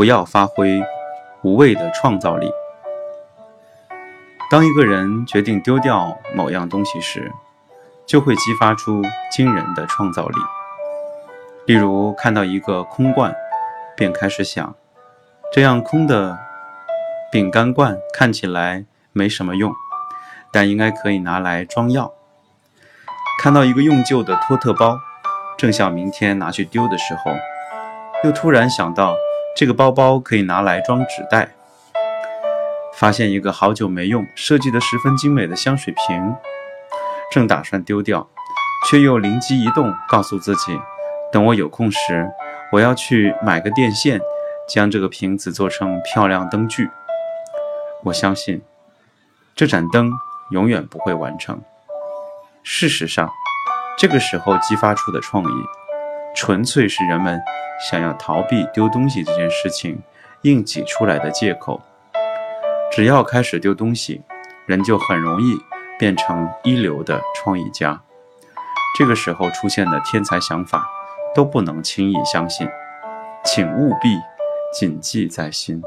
不要发挥无谓的创造力。当一个人决定丢掉某样东西时，就会激发出惊人的创造力。例如，看到一个空罐，便开始想：这样空的饼干罐看起来没什么用，但应该可以拿来装药。看到一个用旧的托特包，正想明天拿去丢的时候，又突然想到这个包包可以拿来装纸袋。发现一个好久没用、设计得十分精美的香水瓶，正打算丢掉，却又灵机一动，告诉自己：等我有空时，我要去买个电线，将这个瓶子做成漂亮灯具。我相信，这盏灯永远不会完成。事实上，这个时候激发出的创意，纯粹是人们想要逃避丢东西这件事情硬挤出来的借口。只要开始丢东西，人就很容易变成一流的创意家。这个时候出现的天才想法都不能轻易相信，请务必谨记在心。